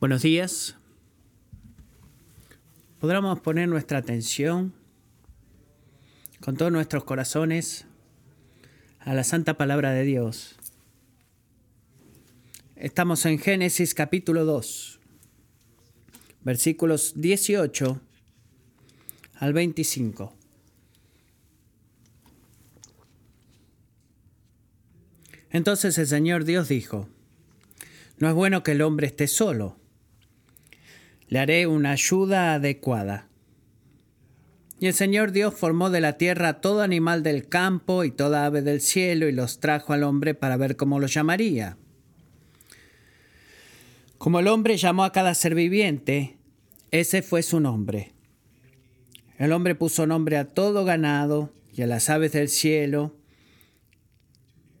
Buenos días. Podríamos poner nuestra atención con todos nuestros corazones a la santa palabra de Dios. Estamos en Génesis capítulo 2, versículos 18 al 25. Entonces el Señor Dios dijo, no es bueno que el hombre esté solo. Le haré una ayuda adecuada. Y el Señor Dios formó de la tierra todo animal del campo y toda ave del cielo y los trajo al hombre para ver cómo lo llamaría. Como el hombre llamó a cada ser viviente, ese fue su nombre. El hombre puso nombre a todo ganado y a las aves del cielo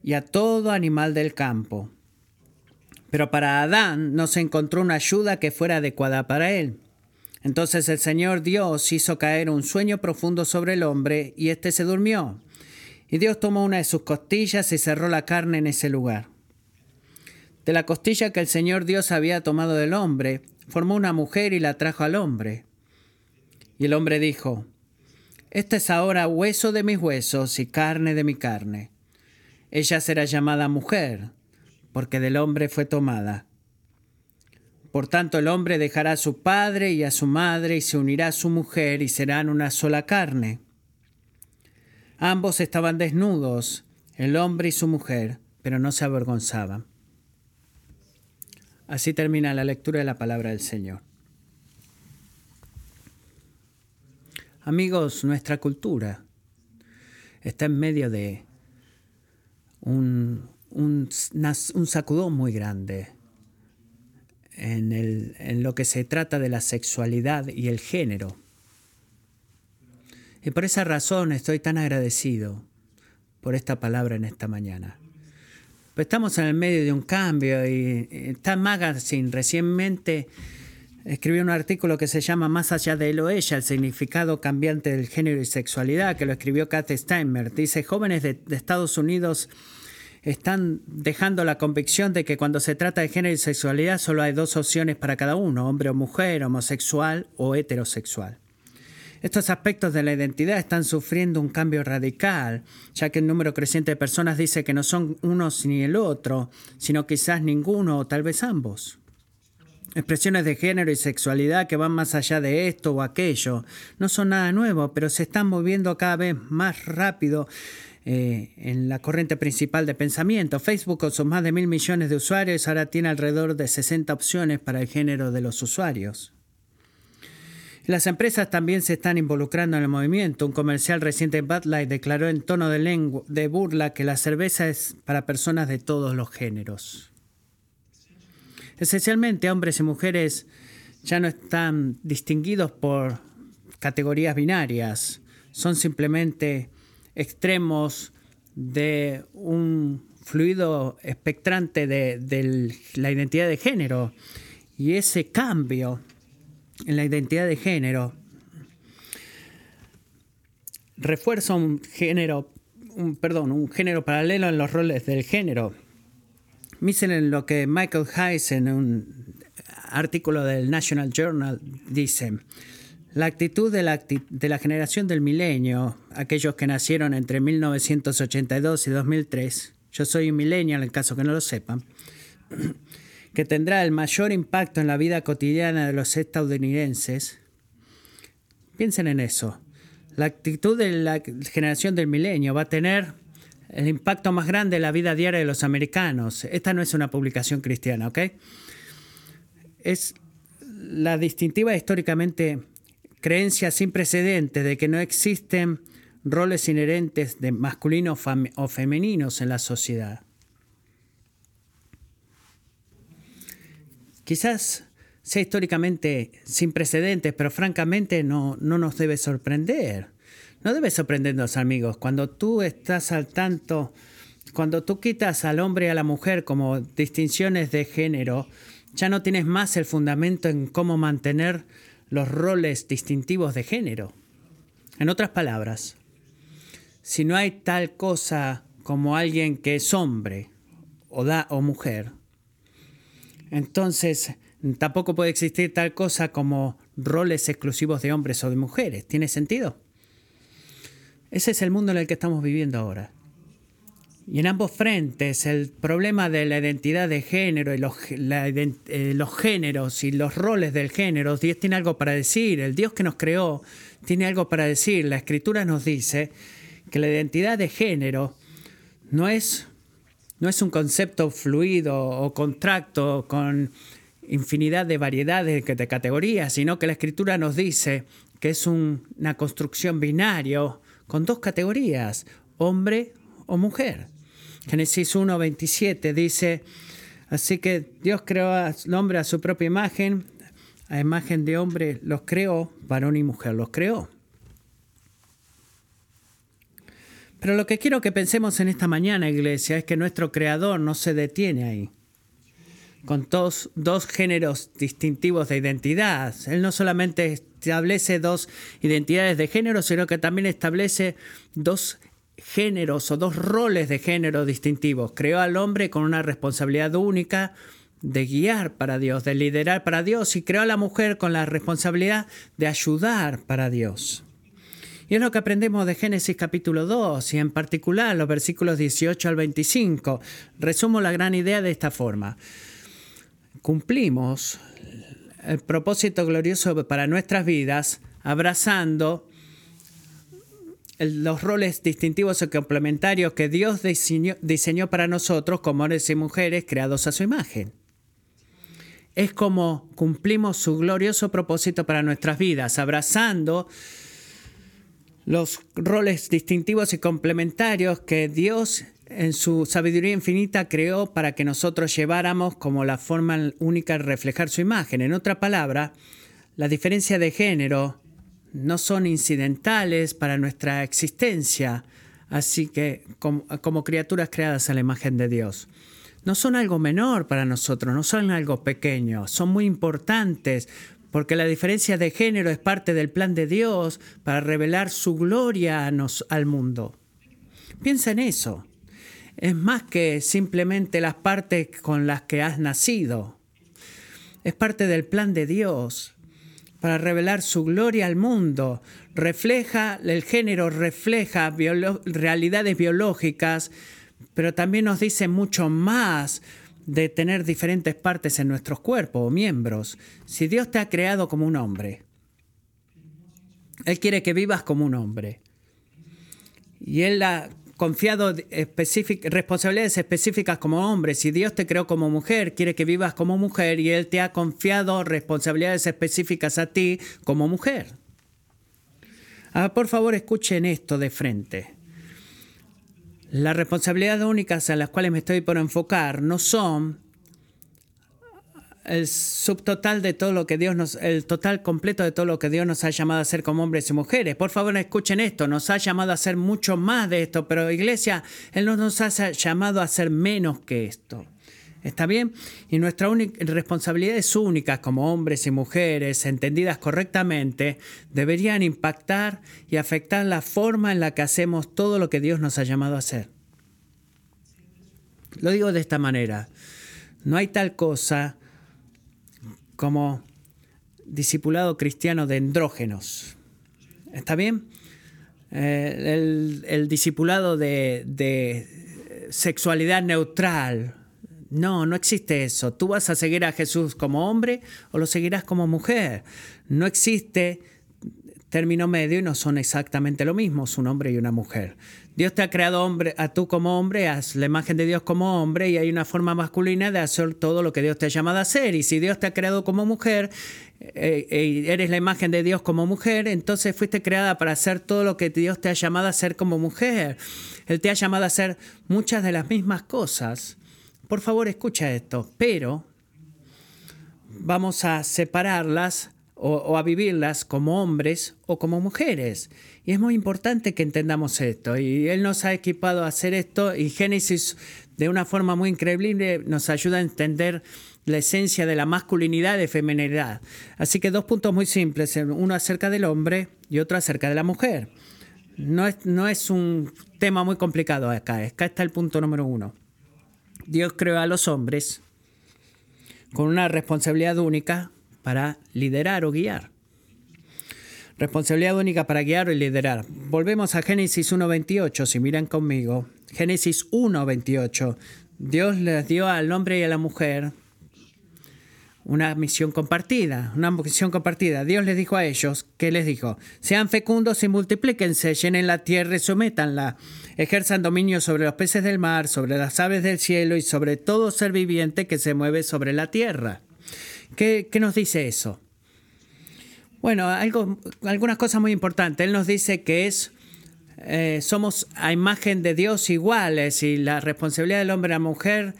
y a todo animal del campo. Pero para Adán no se encontró una ayuda que fuera adecuada para él. Entonces el Señor Dios hizo caer un sueño profundo sobre el hombre y éste se durmió. Y Dios tomó una de sus costillas y cerró la carne en ese lugar. De la costilla que el Señor Dios había tomado del hombre, formó una mujer y la trajo al hombre. Y el hombre dijo, Este es ahora hueso de mis huesos y carne de mi carne. Ella será llamada mujer porque del hombre fue tomada. Por tanto el hombre dejará a su padre y a su madre y se unirá a su mujer y serán una sola carne. Ambos estaban desnudos, el hombre y su mujer, pero no se avergonzaban. Así termina la lectura de la palabra del Señor. Amigos, nuestra cultura está en medio de un, un, sacudón muy grande en, en lo que se trata de la sexualidad y el género. Y por esa razón estoy tan agradecido por esta palabra en esta mañana. Pues estamos en el medio de un cambio y Time Magazine recientemente escribió un artículo que se llama Más allá de él o ella, el significado cambiante del género y sexualidad, que lo escribió Kathy Steinmer. Dice, jóvenes de Estados Unidos están dejando la convicción de que cuando se trata de género y sexualidad solo hay dos opciones para cada uno, hombre o mujer, homosexual o heterosexual. Estos aspectos de la identidad están sufriendo un cambio radical, ya que el número creciente de personas dice que no son unos ni el otro, sino quizás ninguno o tal vez ambos. Expresiones de género y sexualidad que van más allá de esto o aquello no son nada nuevo, pero se están moviendo cada vez más rápido eh, en la corriente principal de pensamiento. Facebook, con sus más de mil millones de usuarios, ahora tiene alrededor de 60 opciones para el género de los usuarios. Las empresas también se están involucrando en el movimiento. Un comercial reciente de Bud Light declaró en tono de, de burla que la cerveza es para personas de todos los géneros. Esencialmente, hombres y mujeres ya no están distinguidos por categorías binarias, son simplemente extremos de un fluido espectrante de, la identidad de género. Y ese cambio en la identidad de género refuerza un género, un, perdón, un género paralelo en los roles del género. Miren lo que Michael Heiss en un artículo del National Journal dice. La actitud de la, generación del milenio, aquellos que nacieron entre 1982 y 2003, yo soy un millennial en caso que no lo sepan, que tendrá el mayor impacto en la vida cotidiana de los estadounidenses, piensen en eso. La actitud de la generación del milenio va a tener el impacto más grande en la vida diaria de los americanos. Esta no es una publicación cristiana, ¿ok? Es la distintiva históricamente creencia sin precedentes de que no existen roles inherentes de masculinos o femeninos en la sociedad. Quizás sea históricamente sin precedentes, pero francamente no, no nos debe sorprender. No debe sorprendernos, amigos, cuando tú estás al tanto, cuando tú quitas al hombre y a la mujer como distinciones de género, ya no tienes más el fundamento en cómo mantener los roles distintivos de género. En otras palabras, si no hay tal cosa como alguien que es hombre o, da, o mujer, entonces Tampoco puede existir tal cosa como roles exclusivos de hombres o de mujeres. ¿Tiene sentido? Ese es el mundo en el que estamos viviendo ahora. Y en ambos frentes, el problema de la identidad de género y los, eh, los, géneros y los roles del género, Dios tiene algo para decir, el Dios que nos creó tiene algo para decir. La escritura nos dice que la identidad de género no es, no es un concepto fluido o contracto con infinidad de variedades de categorías, sino que la escritura nos dice que es una construcción binario con dos categorías, hombre o mujer. Génesis 1.27 dice, así que Dios creó al hombre a su propia imagen, a imagen de hombre los creó, varón y mujer los creó. Pero lo que quiero que pensemos en esta mañana, iglesia, es que nuestro creador no se detiene ahí con dos, dos géneros distintivos de identidad. Él no solamente establece dos identidades de género, sino que también establece dos géneros o dos roles de género distintivos. Creó al hombre con una responsabilidad única de guiar para Dios, de liderar para Dios, y creó a la mujer con la responsabilidad de ayudar para Dios. Y es lo que aprendemos de Génesis capítulo 2 y en particular los versículos 18 al 25. Resumo la gran idea de esta forma cumplimos el propósito glorioso para nuestras vidas abrazando los roles distintivos y complementarios que Dios diseñó, para nosotros como hombres y mujeres creados a su imagen. Es como cumplimos su glorioso propósito para nuestras vidas, abrazando los roles distintivos y complementarios que Dios en su sabiduría infinita creó para que nosotros lleváramos como la forma única de reflejar su imagen. En otra palabra, la diferencia de género no son incidentales para nuestra existencia, así que como, criaturas creadas a la imagen de Dios. No son algo menor para nosotros, no son algo pequeño, son muy importantes porque la diferencia de género es parte del plan de Dios para revelar su gloria al mundo. Piensa en eso es más que simplemente las partes con las que has nacido. Es parte del plan de Dios para revelar su gloria al mundo. Refleja, el género refleja realidades biológicas, pero también nos dice mucho más de tener diferentes partes en nuestros cuerpos o miembros. Si Dios te ha creado como un hombre, Él quiere que vivas como un hombre. Y Él la confiado responsabilidades específicas como hombre. Si Dios te creó como mujer, quiere que vivas como mujer y Él te ha confiado responsabilidades específicas a ti como mujer. Ah, por favor, escuchen esto de frente. Las responsabilidades únicas a las cuales me estoy por enfocar no son el subtotal de todo lo que Dios nos, el total completo de todo lo que Dios nos ha llamado a hacer como hombres y mujeres. Por favor, escuchen esto, nos ha llamado a hacer mucho más de esto, pero iglesia, Él no nos ha llamado a hacer menos que esto. ¿Está bien? Y nuestra responsabilidades únicas como hombres y mujeres, entendidas correctamente, deberían impactar y afectar la forma en la que hacemos todo lo que Dios nos ha llamado a hacer. Lo digo de esta manera. No hay tal cosa como discipulado cristiano de andrógenos. ¿Está bien? Eh, el, discipulado de, de sexualidad neutral. No, no existe eso. Tú vas a seguir a Jesús como hombre o lo seguirás como mujer. No existe término medio y no son exactamente lo mismo, un hombre y una mujer. Dios te ha creado hombre, a tú como hombre, haz la imagen de Dios como hombre y hay una forma masculina de hacer todo lo que Dios te ha llamado a hacer. Y si Dios te ha creado como mujer, eh, eh, eres la imagen de Dios como mujer, entonces fuiste creada para hacer todo lo que Dios te ha llamado a hacer como mujer. Él te ha llamado a hacer muchas de las mismas cosas. Por favor, escucha esto, pero vamos a separarlas o, a vivirlas como hombres o como mujeres. Y es muy importante que entendamos esto. Y Él nos ha equipado a hacer esto y Génesis de una forma muy increíble nos ayuda a entender la esencia de la masculinidad y feminidad. Así que dos puntos muy simples, uno acerca del hombre y otro acerca de la mujer. No es, no es un tema muy complicado acá, acá está el punto número uno. Dios creó a los hombres con una responsabilidad única para liderar o guiar. Responsabilidad única para guiar o liderar. Volvemos a Génesis 1.28, si miran conmigo. Génesis 1.28. Dios les dio al hombre y a la mujer una misión compartida, una misión compartida. Dios les dijo a ellos, ¿qué les dijo? Sean fecundos y multiplíquense, llenen la tierra y sométanla, ejerzan dominio sobre los peces del mar, sobre las aves del cielo y sobre todo ser viviente que se mueve sobre la tierra. ¿Qué, nos dice eso? Bueno, algo, algunas cosas muy importantes. Él nos dice que es eh, somos a imagen de Dios iguales y la responsabilidad del hombre y la mujer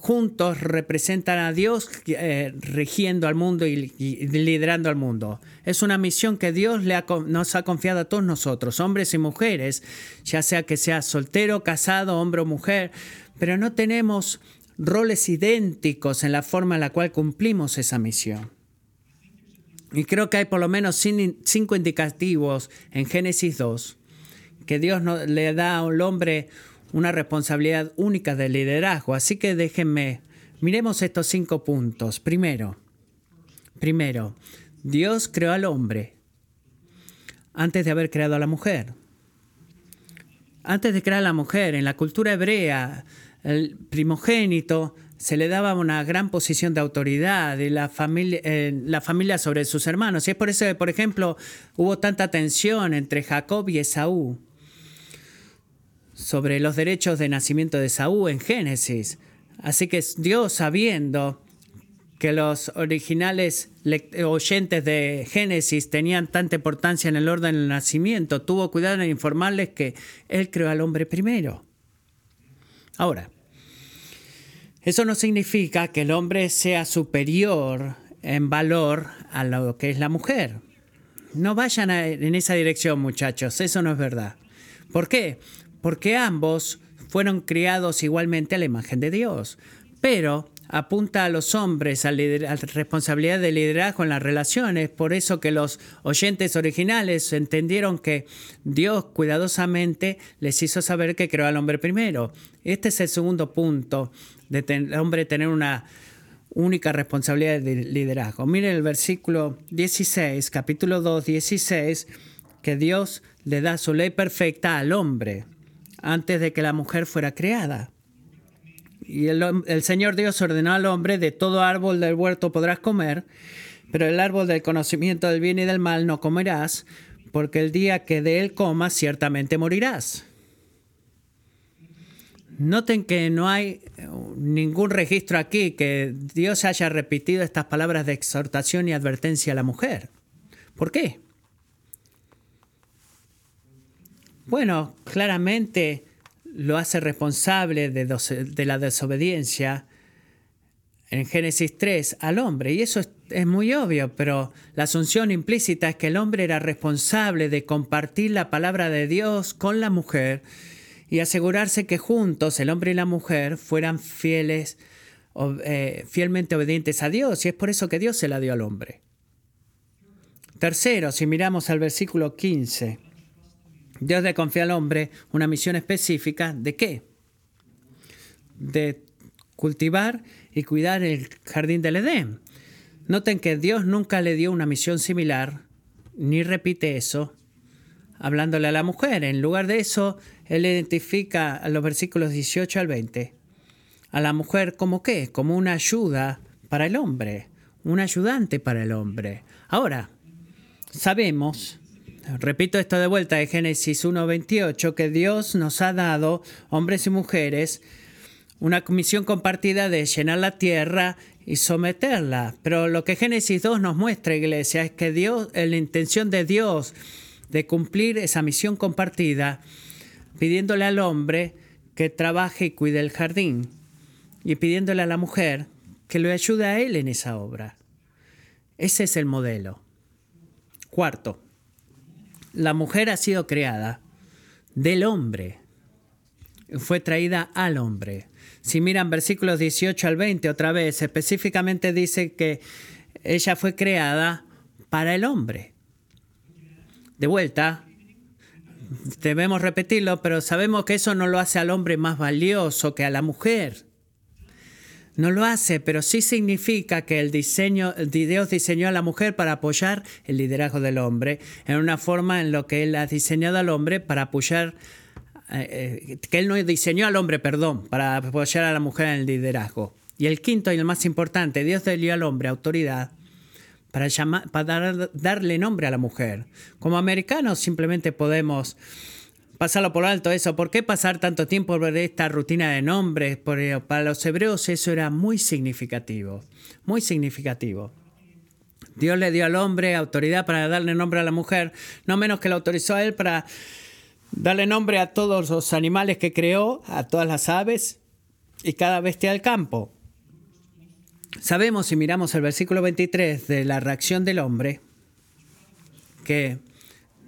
juntos representan a Dios eh, regiendo al mundo y, liderando al mundo. Es una misión que Dios le nos ha confiado a todos nosotros, hombres y mujeres, ya sea que sea soltero, casado, hombre o mujer, pero no tenemos roles idénticos en la forma en la cual cumplimos esa misión. Y creo que hay por lo menos cinco indicativos en Génesis 2 que Dios le da al hombre una responsabilidad única de liderazgo. Así que déjenme, miremos estos cinco puntos. Primero, primero, Dios creó al hombre antes de haber creado a la mujer. Antes de crear a la mujer, en la cultura hebrea, el primogénito se le daba una gran posición de autoridad y la familia, la familia sobre sus hermanos. Y es por eso que, por ejemplo, hubo tanta tensión entre Jacob y Esaú sobre los derechos de nacimiento de Saúl en Génesis. Así que Dios, sabiendo que los originales oyentes de Génesis tenían tanta importancia en el orden del nacimiento, tuvo cuidado en informarles que Él creó al hombre primero. Ahora, eso no significa que el hombre sea superior en valor a lo que es la mujer. No vayan en esa dirección, muchachos, eso no es verdad. ¿Por qué? porque ambos fueron criados igualmente a la imagen de Dios. Pero apunta a los hombres a, la responsabilidad de liderazgo en las relaciones, por eso que los oyentes originales entendieron que Dios cuidadosamente les hizo saber que creó al hombre primero. Este es el segundo punto de el hombre tener una única responsabilidad de liderazgo. Miren el versículo 16, capítulo 2, 16, que Dios le da su ley perfecta al hombre antes de que la mujer fuera creada. Y el, Señor Dios ordenó al hombre, de todo árbol del huerto podrás comer, pero el árbol del conocimiento del bien y del mal no comerás, porque el día que de él comas ciertamente morirás. Noten que no hay ningún registro aquí que Dios haya repetido estas palabras de exhortación y advertencia a la mujer. ¿Por qué? Bueno, claramente lo hace responsable de, la desobediencia en Génesis 3 al hombre. Y eso es, muy obvio, pero la asunción implícita es que el hombre era responsable de compartir la palabra de Dios con la mujer y asegurarse que juntos el hombre y la mujer fueran fieles, eh, fielmente obedientes a Dios. Y es por eso que Dios se la dio al hombre. Tercero, si miramos al versículo 15. Dios le confía al hombre una misión específica de qué? De cultivar y cuidar el jardín del Edén. Noten que Dios nunca le dio una misión similar, ni repite eso, hablándole a la mujer. En lugar de eso, Él identifica los versículos 18 al 20 a la mujer como qué? Como una ayuda para el hombre, un ayudante para el hombre. Ahora, sabemos Repito esto de vuelta de Génesis 1.28, que Dios nos ha dado, hombres y mujeres, una comisión compartida de llenar la tierra y someterla. Pero lo que Génesis 2 nos muestra, iglesia, es que Dios, la intención de Dios de cumplir esa misión compartida, pidiéndole al hombre que trabaje y cuide el jardín, y pidiéndole a la mujer que lo ayude a él en esa obra. Ese es el modelo. Cuarto, la mujer ha sido creada del hombre, fue traída al hombre. Si miran versículos 18 al 20 otra vez, específicamente dice que ella fue creada para el hombre. De vuelta, debemos repetirlo, pero sabemos que eso no lo hace al hombre más valioso que a la mujer. No lo hace, pero sí significa que el diseño, Dios diseñó a la mujer para apoyar el liderazgo del hombre, en una forma en lo que Él ha diseñado al hombre para apoyar, eh, eh, que Él no diseñó al hombre, perdón, para apoyar a la mujer en el liderazgo. Y el quinto y el más importante, Dios dio al hombre autoridad para, llamar, para darle nombre a la mujer. Como americanos simplemente podemos pasarlo por alto eso. ¿Por qué pasar tanto tiempo por esta rutina de nombres? Porque para los hebreos eso era muy significativo, muy significativo. Dios le dio al hombre autoridad para darle nombre a la mujer, no menos que lo autorizó a él para darle nombre a todos los animales que creó, a todas las aves y cada bestia del campo. Sabemos, si miramos el versículo 23 de la reacción del hombre, que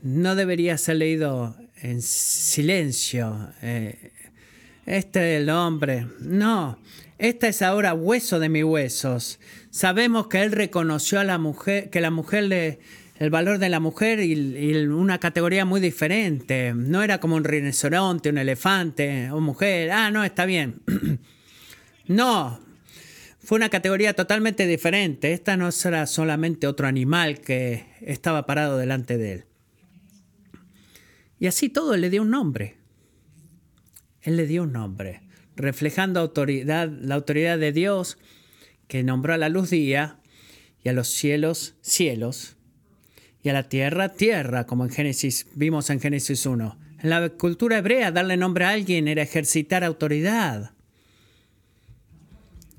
no debería ser leído en silencio. Eh, este es el hombre. No, esta es ahora hueso de mis huesos. Sabemos que él reconoció a la mujer, que la mujer le, el valor de la mujer y, y, una categoría muy diferente. No era como un rinoceronte, un elefante, o mujer. Ah, no, está bien. no, fue una categoría totalmente diferente. Esta no era solamente otro animal que estaba parado delante de él. Y así todo, él le dio un nombre. Él le dio un nombre, reflejando autoridad, la autoridad de Dios que nombró a la luz día y a los cielos cielos y a la tierra tierra, como en Génesis vimos en Génesis 1. En la cultura hebrea darle nombre a alguien era ejercitar autoridad.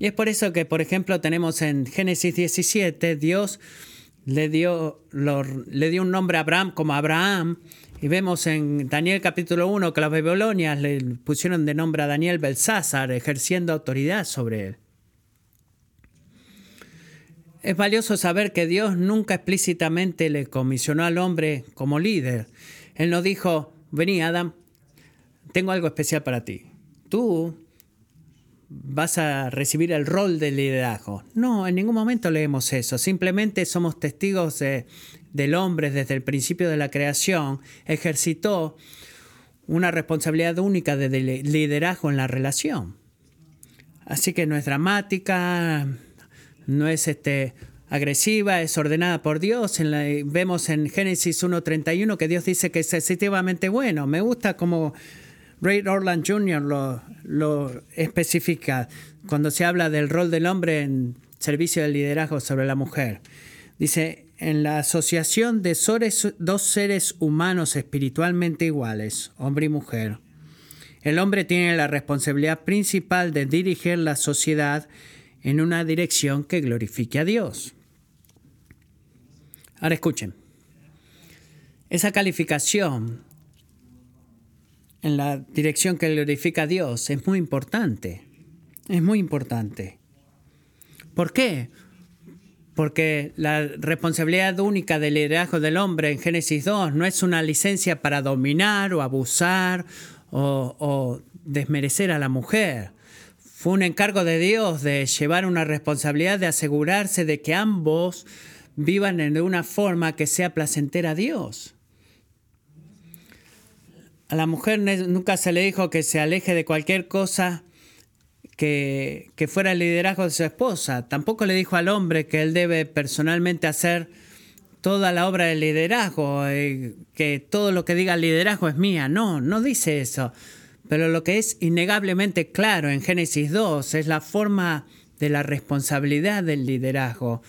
Y es por eso que, por ejemplo, tenemos en Génesis 17, Dios le dio, le dio un nombre a Abraham como Abraham. Y vemos en Daniel capítulo 1 que las babilonias le pusieron de nombre a Daniel Belsázar, ejerciendo autoridad sobre él. Es valioso saber que Dios nunca explícitamente le comisionó al hombre como líder. Él no dijo, vení Adam, tengo algo especial para ti. Tú vas a recibir el rol de liderazgo. No, en ningún momento leemos eso. Simplemente somos testigos de, del hombre desde el principio de la creación. Ejercitó una responsabilidad única de liderazgo en la relación. Así que no es dramática, no es este, agresiva, es ordenada por Dios. vemos en Génesis 1.31 que Dios dice que es sensitivamente bueno. Me gusta como Ray Orland Jr. Lo, especifica cuando se habla del rol del hombre en servicio del liderazgo sobre la mujer. Dice, en la asociación de dos seres humanos espiritualmente iguales, hombre y mujer, el hombre tiene la responsabilidad principal de dirigir la sociedad en una dirección que glorifique a Dios. Ahora escuchen, esa calificación en la dirección que glorifica a Dios es muy importante. Es muy importante. ¿Por qué? Porque la responsabilidad única del liderazgo del hombre en Génesis 2 no es una licencia para dominar o abusar o, o desmerecer a la mujer. Fue un encargo de Dios de llevar una responsabilidad de asegurarse de que ambos vivan de una forma que sea placentera a Dios. A la mujer nunca se le dijo que se aleje de cualquier cosa que, fuera el liderazgo de su esposa. Tampoco le dijo al hombre que él debe personalmente hacer toda la obra del liderazgo, eh, que todo lo que diga el liderazgo es mía. No, no dice eso. Pero lo que es innegablemente claro en Génesis 2 es la forma de la responsabilidad del liderazgo.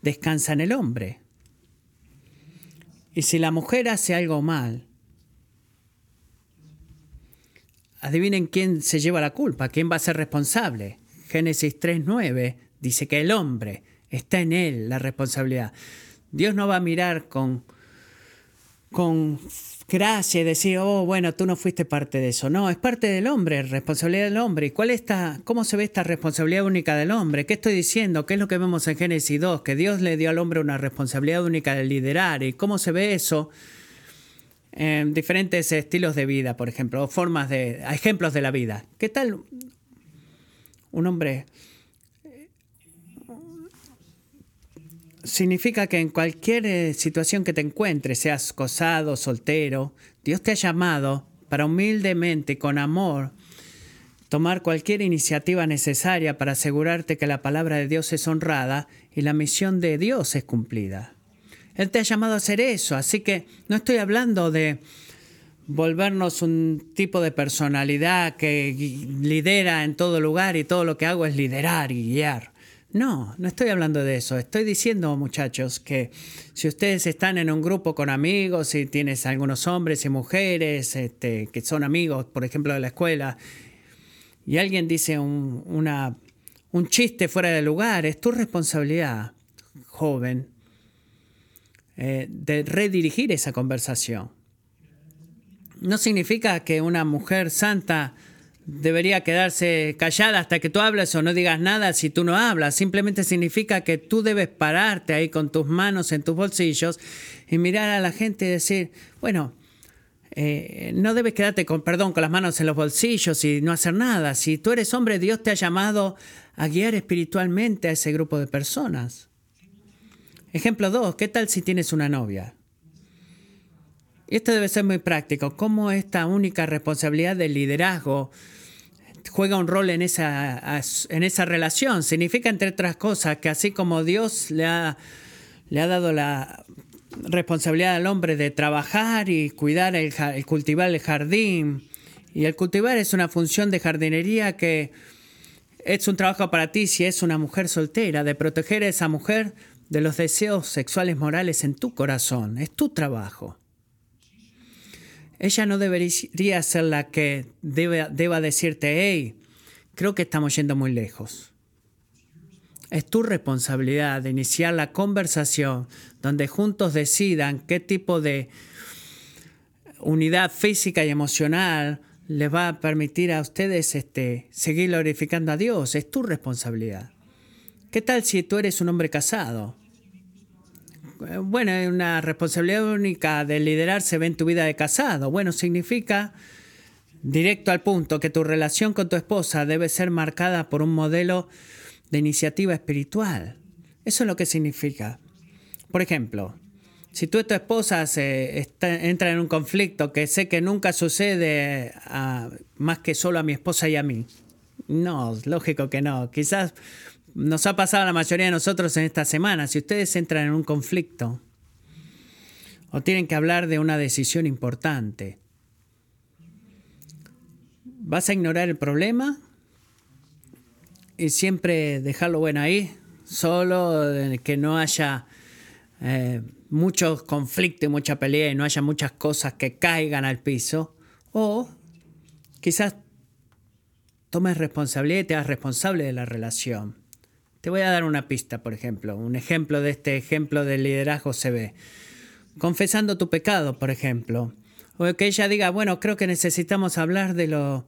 Descansa en el hombre. Y si la mujer hace algo mal, adivinen quién se lleva la culpa, quién va a ser responsable. Génesis 3.9 dice que el hombre está en él la responsabilidad. Dios no va a mirar con, con gracia y decir, oh, bueno, tú no fuiste parte de eso. No, es parte del hombre, responsabilidad del hombre. ¿Y cuál está, cómo se ve esta responsabilidad única del hombre? ¿Qué estoy diciendo? ¿Qué es lo que vemos en Génesis 2? Que Dios le dio al hombre una responsabilidad única de liderar. ¿Y cómo se ve eso? Diferentes estilos de vida, por ejemplo, o formas de, ejemplos de la vida. ¿Qué tal un hombre? Significa que en cualquier eh, situación que te encuentres, seas cosado, soltero, Dios te ha llamado para humildemente, con amor, tomar cualquier iniciativa necesaria para asegurarte que la palabra de Dios es honrada y la misión de Dios es cumplida. Él te ha llamado a hacer eso, así que no estoy hablando de volvernos un tipo de personalidad que lidera en todo lugar y todo lo que hago es liderar y guiar. No, no estoy hablando de eso. Estoy diciendo, muchachos, que si ustedes están en un grupo con amigos y tienes algunos hombres y mujeres este, que son amigos, por ejemplo, de la escuela, y alguien dice un, una, un chiste fuera de lugar, es tu responsabilidad, joven, eh, de redirigir esa conversación. No significa que una mujer santa debería quedarse callada hasta que tú hables o no digas nada si tú no hablas. Simplemente significa que tú debes pararte ahí con tus manos en tus bolsillos y mirar a la gente y decir, bueno, eh, no debes quedarte con, perdón, con las manos en los bolsillos y no hacer nada. Si tú eres hombre, Dios te ha llamado a guiar espiritualmente a ese grupo de personas. Ejemplo 2, ¿qué tal si tienes una novia? Y esto debe ser muy práctico. ¿Cómo esta única responsabilidad del liderazgo juega un rol en esa, en esa relación? Significa, entre otras cosas, que así como Dios le ha, le ha dado la responsabilidad al hombre de trabajar y cuidar el, el cultivar el jardín, y el cultivar es una función de jardinería que es un trabajo para ti si es una mujer soltera, de proteger a esa mujer de los deseos sexuales morales en tu corazón. Es tu trabajo. Ella no debería ser la que deba decirte, hey, creo que estamos yendo muy lejos. Es tu responsabilidad de iniciar la conversación donde juntos decidan qué tipo de unidad física y emocional les va a permitir a ustedes este, seguir glorificando a Dios. Es tu responsabilidad. ¿Qué tal si tú eres un hombre casado? Bueno, una responsabilidad única de liderar se ve en tu vida de casado. Bueno, significa, directo al punto, que tu relación con tu esposa debe ser marcada por un modelo de iniciativa espiritual. Eso es lo que significa. Por ejemplo, si tú y tu esposa se entran en un conflicto que sé que nunca sucede más que solo a mi esposa y a mí. No, lógico que no. Quizás nos ha pasado a la mayoría de nosotros en esta semana. Si ustedes entran en un conflicto o tienen que hablar de una decisión importante, ¿vas a ignorar el problema y siempre dejarlo bueno ahí? Solo que no haya eh, mucho conflicto y mucha pelea y no haya muchas cosas que caigan al piso. O quizás tomes responsabilidad y te hagas responsable de la relación. Te voy a dar una pista, por ejemplo. Un ejemplo de este ejemplo de liderazgo se ve. Confesando tu pecado, por ejemplo. O que ella diga, bueno, creo que necesitamos hablar de lo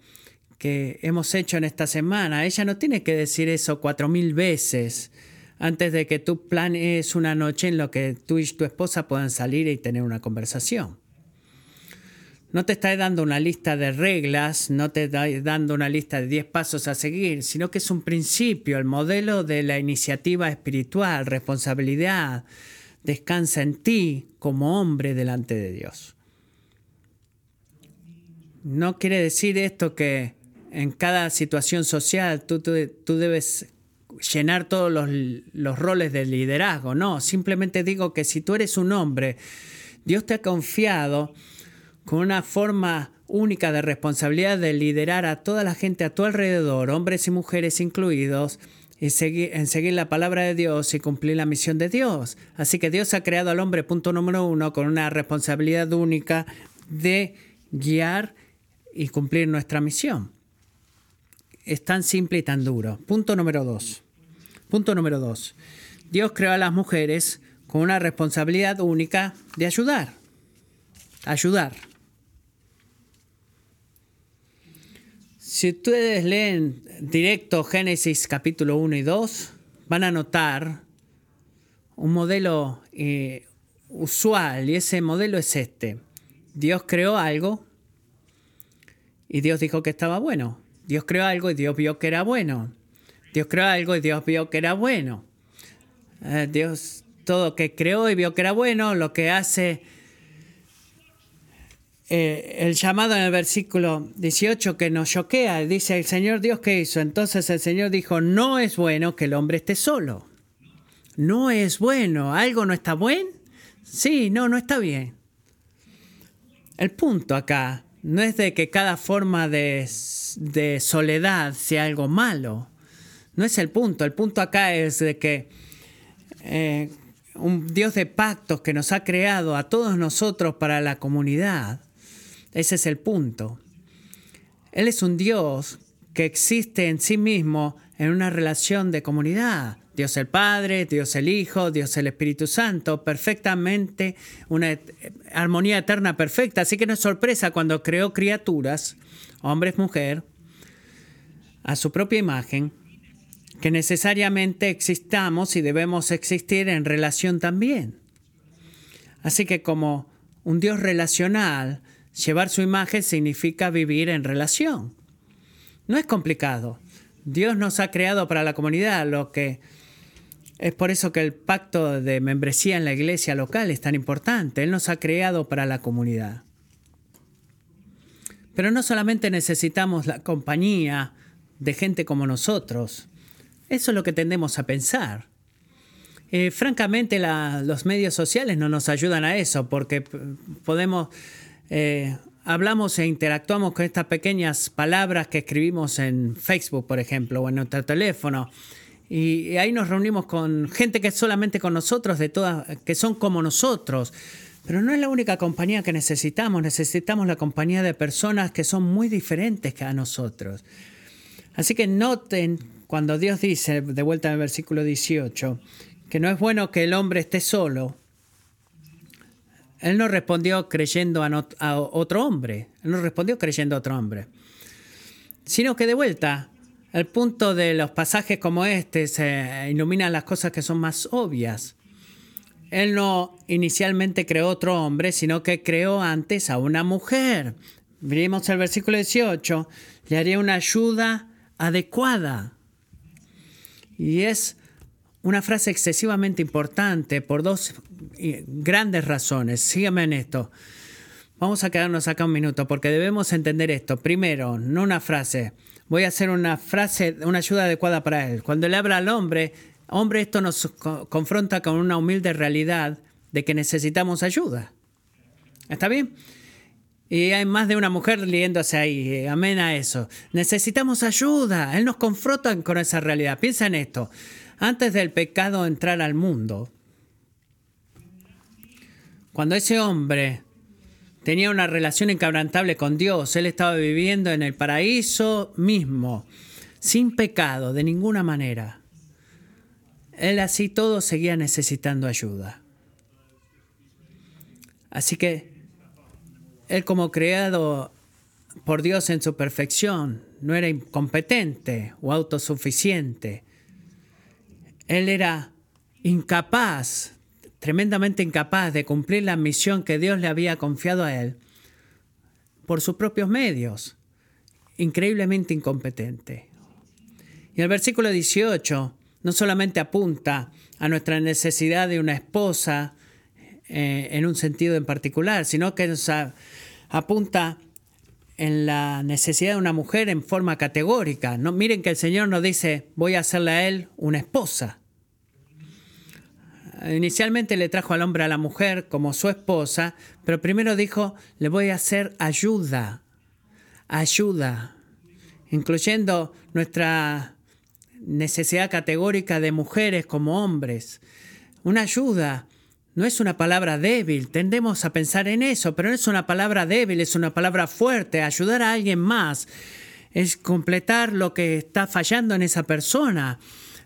que hemos hecho en esta semana. Ella no tiene que decir eso cuatro mil veces antes de que tú planees una noche en lo que tú y tu esposa puedan salir y tener una conversación no te está dando una lista de reglas, no te está dando una lista de 10 pasos a seguir, sino que es un principio, el modelo de la iniciativa espiritual, responsabilidad, descansa en ti como hombre delante de Dios. No quiere decir esto que en cada situación social tú, debes llenar todos los, los roles de liderazgo, no, simplemente digo que si tú eres un hombre, Dios te ha confiado con una forma única de responsabilidad de liderar a toda la gente a tu alrededor, hombres y mujeres incluidos, y seguir, en seguir la palabra de Dios y cumplir la misión de Dios. Así que Dios ha creado al hombre, punto número uno, con una responsabilidad única de guiar y cumplir nuestra misión. Es tan simple y tan duro. Punto número dos. Punto número dos. Dios creó a las mujeres con una responsabilidad única de ayudar. Ayudar. Si ustedes leen directo Génesis capítulo 1 y 2, van a notar un modelo eh, usual y ese modelo es este. Dios creó algo y Dios dijo que estaba bueno. Dios creó algo y Dios vio que era bueno. Dios creó algo y Dios vio que era bueno. Eh, Dios todo que creó y vio que era bueno, lo que hace eh, el llamado en el versículo 18 que nos choquea. Dice el Señor Dios que hizo. Entonces el Señor dijo, no es bueno que el hombre esté solo. No es bueno. ¿Algo no está bueno? Sí, no, no está bien. El punto acá no es de que cada forma de, soledad sea algo malo. No es el punto. El punto acá es de que eh, un Dios de pactos que nos ha creado a todos nosotros para la comunidad. Ese es el punto. Él es un Dios que existe en sí mismo en una relación de comunidad. Dios el Padre, Dios el Hijo, Dios el Espíritu Santo, perfectamente, una armonía eterna perfecta. Así que no es sorpresa cuando creó criaturas, hombres, mujer, a su propia imagen, que necesariamente existamos y debemos existir en relación también. Así que como un Dios relacional, llevar su imagen significa vivir en relación. No es complicado. Dios nos ha creado para la comunidad, lo que es por eso que el pacto de membresía en la iglesia local es tan importante. Él nos ha creado para la comunidad. Pero no solamente necesitamos la compañía de gente como nosotros. Eso es lo que tendemos a pensar. Eh, francamente, los medios sociales no nos ayudan a eso porque podemos... Eh, hablamos e interactuamos con estas pequeñas palabras que escribimos en Facebook, por ejemplo, o en nuestro teléfono y ahí nos reunimos con gente que es solamente con nosotros, de todas, que son como nosotros. Pero no es la única compañía que necesitamos, necesitamos la compañía de personas que son muy diferentes que a nosotros. Así que noten cuando Dios dice, de vuelta en el versículo 18, que no es bueno que el hombre esté solo. Él no respondió creyendo a, otro hombre, él no respondió creyendo a otro hombre, sino que de vuelta el punto de los pasajes como este se iluminan las cosas que son más obvias. Él no inicialmente creó otro hombre, sino que creó antes a una mujer. Vimos el versículo 18, le haría una ayuda adecuada. Y es una frase excesivamente importante por dos grandes razones. Síganme en esto. Vamos a quedarnos acá un minuto porque debemos entender esto. Primero, no una frase voy a hacer una frase, una ayuda adecuada para él. Cuando le habla al hombre, hombre, esto nos confronta con una humilde realidad de que necesitamos ayuda. ¿Está bien? Y hay más de una mujer leyéndose ahí. Amén a eso. Necesitamos ayuda. Él nos confronta con esa realidad. Piensa en esto. Antes del pecado entrar al mundo, cuando ese hombre tenía una relación inquebrantable con Dios. Él estaba viviendo en el paraíso mismo, sin pecado, de ninguna manera. Él así todo seguía necesitando ayuda. Así que él como creado por Dios en su perfección, no era incompetente o autosuficiente. Él era incapaz tremendamente incapaz de cumplir la misión que Dios le había confiado a él por sus propios medios, increíblemente incompetente. Y el versículo 18 no solamente apunta a nuestra necesidad de una esposa eh, en un sentido en particular, sino que nos apunta en la necesidad de una mujer en forma categórica. No, miren que el Señor nos dice, voy a hacerle a él una esposa. Inicialmente le trajo al hombre a la mujer como su esposa, pero primero dijo, le voy a hacer ayuda, ayuda, incluyendo nuestra necesidad categórica de mujeres como hombres. Una ayuda no es una palabra débil, tendemos a pensar en eso, pero no es una palabra débil, es una palabra fuerte. Ayudar a alguien más es completar lo que está fallando en esa persona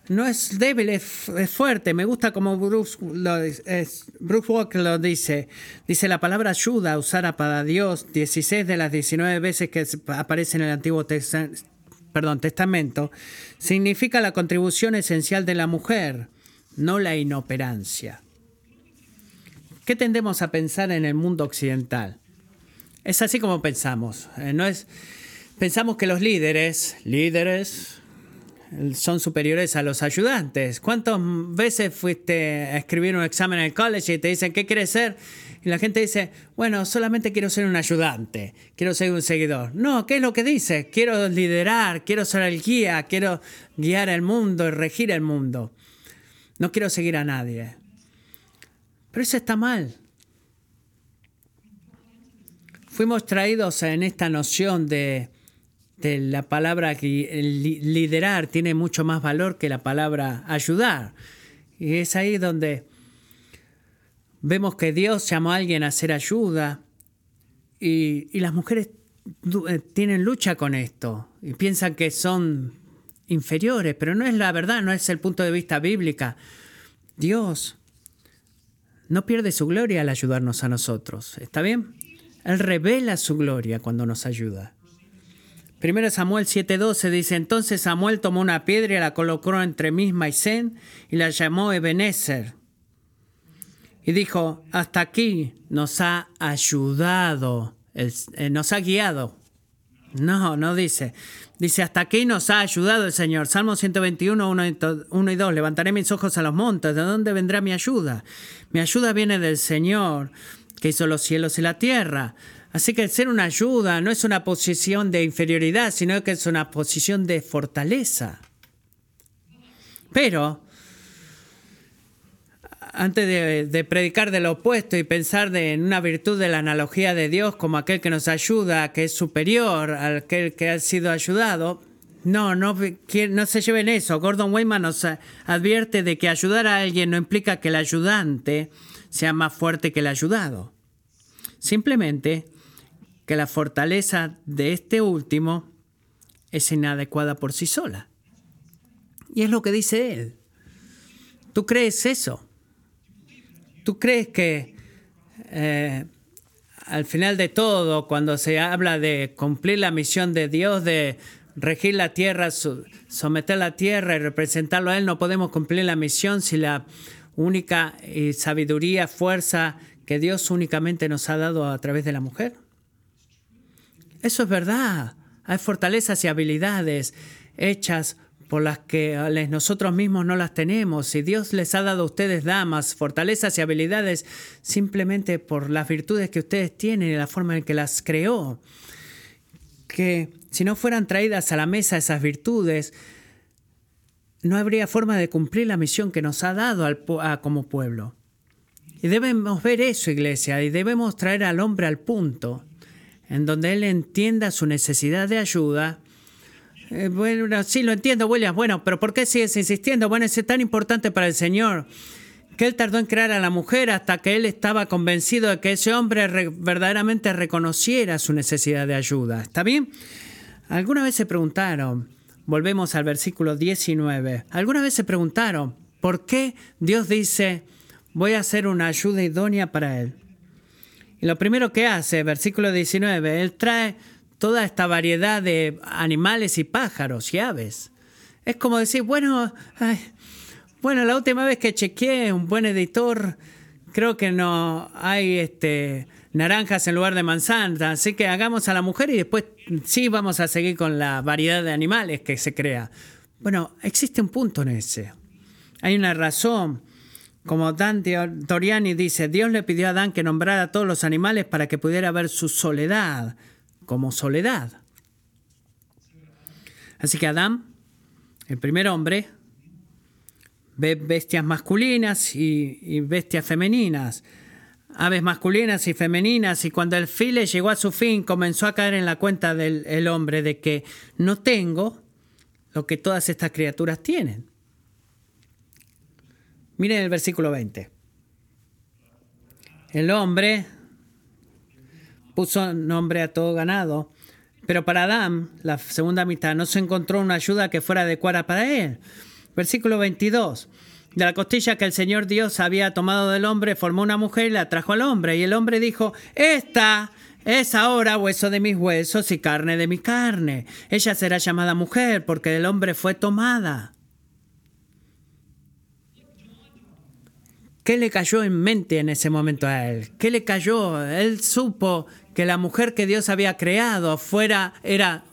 no es débil, es, fuerte. Me gusta como Bruce, Walker lo dice. Dice la palabra ayuda usada para Dios 16 de las 19 veces que aparece en el Antiguo perdón, Testamento, significa la contribución esencial de la mujer, no la inoperancia. ¿Qué tendemos a pensar en el mundo occidental? Es así como pensamos. Eh, no es, pensamos que los líderes, líderes, son superiores a los ayudantes. ¿Cuántas veces fuiste a escribir un examen en el college y te dicen, ¿qué quieres ser? Y la gente dice, bueno, solamente quiero ser un ayudante, quiero ser un seguidor. No, ¿qué es lo que dice? Quiero liderar, quiero ser el guía, quiero guiar el mundo y regir el mundo. No quiero seguir a nadie. Pero eso está mal. Fuimos traídos en esta noción de la palabra que liderar tiene mucho más valor que la palabra ayudar. Y es ahí donde vemos que Dios llamó a alguien a hacer ayuda y, y las mujeres eh, tienen lucha con esto y piensan que son inferiores, pero no es la verdad, no es el punto de vista bíblica. Dios no pierde su gloria al ayudarnos a nosotros, ¿está bien? Él revela su gloria cuando nos ayuda. 1 Samuel 7:12 dice, entonces Samuel tomó una piedra y la colocó entre Misma y Zen y la llamó Ebenezer. Y dijo, hasta aquí nos ha ayudado, eh, nos ha guiado. No, no dice. Dice, hasta aquí nos ha ayudado el Señor. Salmo 121, 1 y 2. Levantaré mis ojos a los montes. ¿De dónde vendrá mi ayuda? Mi ayuda viene del Señor, que hizo los cielos y la tierra. Así que el ser una ayuda no es una posición de inferioridad, sino que es una posición de fortaleza. Pero, antes de, predicar de lo opuesto y pensar en una virtud de la analogía de Dios como aquel que nos ayuda, que es superior al aquel que ha sido ayudado, no, no, no se lleven eso. Gordon Wayman nos advierte de que ayudar a alguien no implica que el ayudante sea más fuerte que el ayudado. Simplemente que la fortaleza de este último es inadecuada por sí sola. Y es lo que dice él. ¿Tú crees eso? ¿Tú crees que eh, al final de todo, cuando se habla de cumplir la misión de Dios, de regir la tierra, someter la tierra y representarlo a Él, no podemos cumplir la misión si la única eh, sabiduría, fuerza que Dios únicamente nos ha dado a través de la mujer? Eso es verdad. Hay fortalezas y habilidades hechas por las que nosotros mismos no las tenemos. Y Dios les ha dado a ustedes damas, fortalezas y habilidades simplemente por las virtudes que ustedes tienen y la forma en que las creó. Que si no fueran traídas a la mesa esas virtudes, no habría forma de cumplir la misión que nos ha dado como pueblo. Y debemos ver eso, iglesia, y debemos traer al hombre al punto en donde él entienda su necesidad de ayuda. Eh, bueno, sí, lo entiendo, William. Bueno, pero ¿por qué sigues insistiendo? Bueno, es tan importante para el Señor que él tardó en crear a la mujer hasta que él estaba convencido de que ese hombre verdaderamente reconociera su necesidad de ayuda. ¿Está bien? Alguna vez se preguntaron, volvemos al versículo 19, alguna vez se preguntaron, ¿por qué Dios dice, voy a hacer una ayuda idónea para él? Y lo primero que hace, versículo 19, él trae toda esta variedad de animales y pájaros y aves. Es como decir, bueno, bueno, la última vez que chequeé, un buen editor, creo que no hay este, naranjas en lugar de manzanas, así que hagamos a la mujer y después sí vamos a seguir con la variedad de animales que se crea. Bueno, existe un punto en ese. Hay una razón como Dante Toriani dice, Dios le pidió a Adán que nombrara a todos los animales para que pudiera ver su soledad como soledad. Así que Adán, el primer hombre, ve bestias masculinas y, bestias femeninas, aves masculinas y femeninas, y cuando el file llegó a su fin, comenzó a caer en la cuenta del hombre de que no tengo lo que todas estas criaturas tienen. Miren el versículo 20. El hombre puso nombre a todo ganado, pero para Adán, la segunda mitad, no se encontró una ayuda que fuera adecuada para él. Versículo 22. De la costilla que el Señor Dios había tomado del hombre, formó una mujer y la trajo al hombre. Y el hombre dijo, esta es ahora hueso de mis huesos y carne de mi carne. Ella será llamada mujer porque del hombre fue tomada. ¿Qué le cayó en mente en ese momento a él? ¿Qué le cayó? Él supo que la mujer que Dios había creado fuera era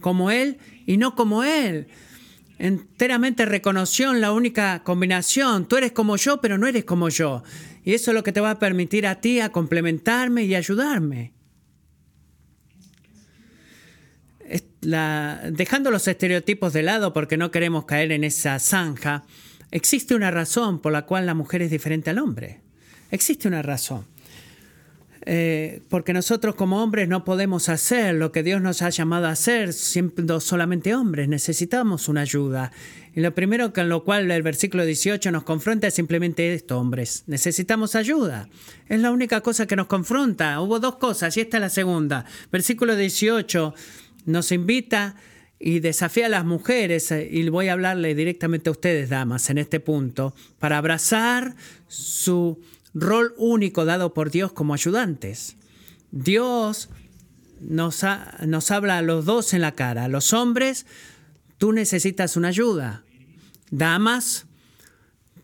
como él y no como él. enteramente reconoció la única combinación. Tú eres como yo, pero no eres como yo. Y eso es lo que te va a permitir a ti a complementarme y ayudarme. dejando los estereotipos de lado porque no queremos caer en esa zanja, existe una razón por la cual la mujer es diferente al hombre. Existe una razón. Eh, porque nosotros como hombres no podemos hacer lo que Dios nos ha llamado a hacer siendo solamente hombres, necesitamos una ayuda. Y lo primero con lo cual el versículo 18 nos confronta es simplemente esto, hombres, necesitamos ayuda. Es la única cosa que nos confronta. Hubo dos cosas y esta es la segunda. Versículo 18 nos invita y desafía a las mujeres, eh, y voy a hablarle directamente a ustedes, damas, en este punto, para abrazar su rol único dado por Dios como ayudantes. Dios nos, nos habla a los dos en la cara. Los hombres, tú necesitas una ayuda. Damas,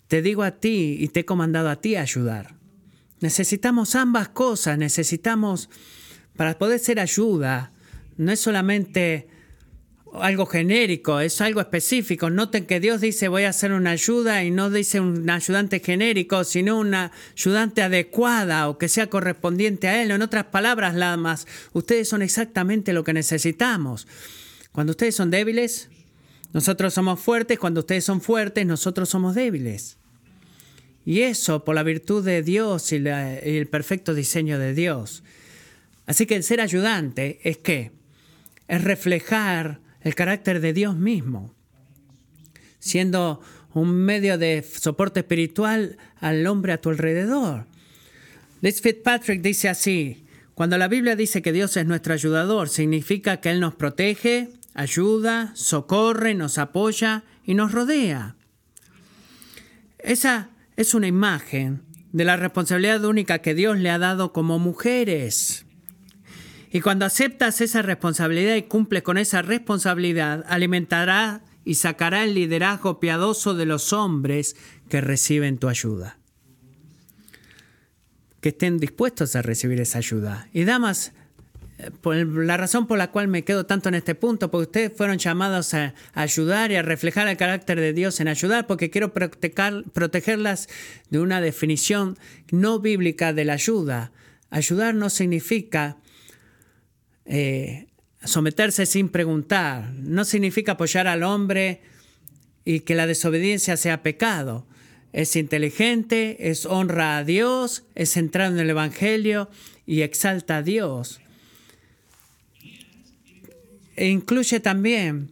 te digo a ti y te he comandado a ti a ayudar. Necesitamos ambas cosas, necesitamos, para poder ser ayuda, no es solamente algo genérico, es algo específico. Noten que Dios dice voy a hacer una ayuda y no dice un ayudante genérico, sino una ayudante adecuada o que sea correspondiente a Él. En otras palabras, más, ustedes son exactamente lo que necesitamos. Cuando ustedes son débiles, nosotros somos fuertes. Cuando ustedes son fuertes, nosotros somos débiles. Y eso por la virtud de Dios y, y el perfecto diseño de Dios. Así que el ser ayudante es que es reflejar el carácter de Dios mismo, siendo un medio de soporte espiritual al hombre a tu alrededor. Liz Fitzpatrick dice así, cuando la Biblia dice que Dios es nuestro ayudador, significa que Él nos protege, ayuda, socorre, nos apoya y nos rodea. Esa es una imagen de la responsabilidad única que Dios le ha dado como mujeres. Y cuando aceptas esa responsabilidad y cumples con esa responsabilidad, alimentará y sacará el liderazgo piadoso de los hombres que reciben tu ayuda. Que estén dispuestos a recibir esa ayuda. Y damas, eh, la razón por la cual me quedo tanto en este punto, porque ustedes fueron llamados a ayudar y a reflejar el carácter de Dios en ayudar, porque quiero protegerlas de una definición no bíblica de la ayuda. Ayudar no significa eh, someterse sin preguntar. No significa apoyar al hombre y que la desobediencia sea pecado. Es inteligente, es honra a Dios, es centrado en el Evangelio y exalta a Dios. E incluye también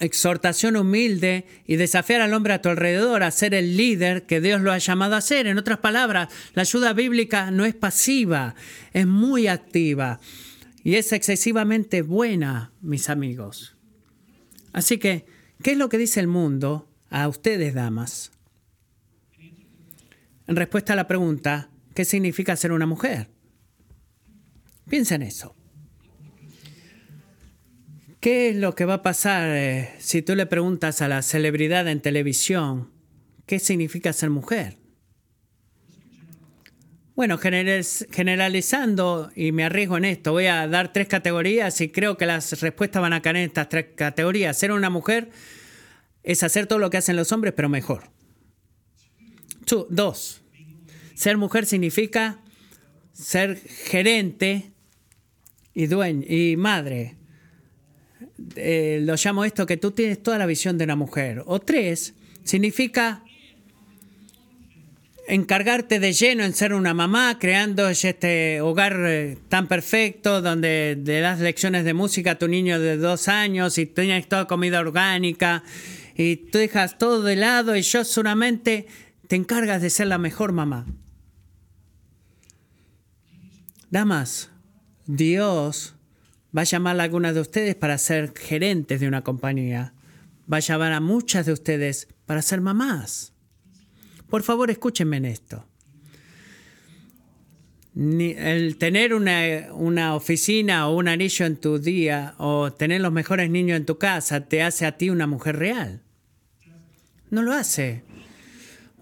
exhortación humilde y desafiar al hombre a tu alrededor a ser el líder que Dios lo ha llamado a ser. En otras palabras, la ayuda bíblica no es pasiva, es muy activa y es excesivamente buena, mis amigos. Así que, ¿qué es lo que dice el mundo a ustedes, damas? En respuesta a la pregunta, ¿qué significa ser una mujer? Piensa en eso. ¿Qué es lo que va a pasar eh, si tú le preguntas a la celebridad en televisión qué significa ser mujer? Bueno, generalizando, y me arriesgo en esto, voy a dar tres categorías y creo que las respuestas van a caer en estas tres categorías. Ser una mujer es hacer todo lo que hacen los hombres, pero mejor. dos, ser mujer significa ser gerente y dueño y madre. Eh, lo llamo esto que tú tienes toda la visión de una mujer. O tres, significa encargarte de lleno en ser una mamá, creando este hogar eh, tan perfecto donde le das lecciones de música a tu niño de dos años y tienes toda comida orgánica y tú dejas todo de lado y yo solamente te encargas de ser la mejor mamá. Damas, Dios va a llamar a algunas de ustedes para ser gerentes de una compañía. Va a llamar a muchas de ustedes para ser mamás. Por favor, escúchenme en esto. el tener una, oficina o un anillo en tu día o tener los mejores niños en tu casa te hace a ti una mujer real. No lo hace.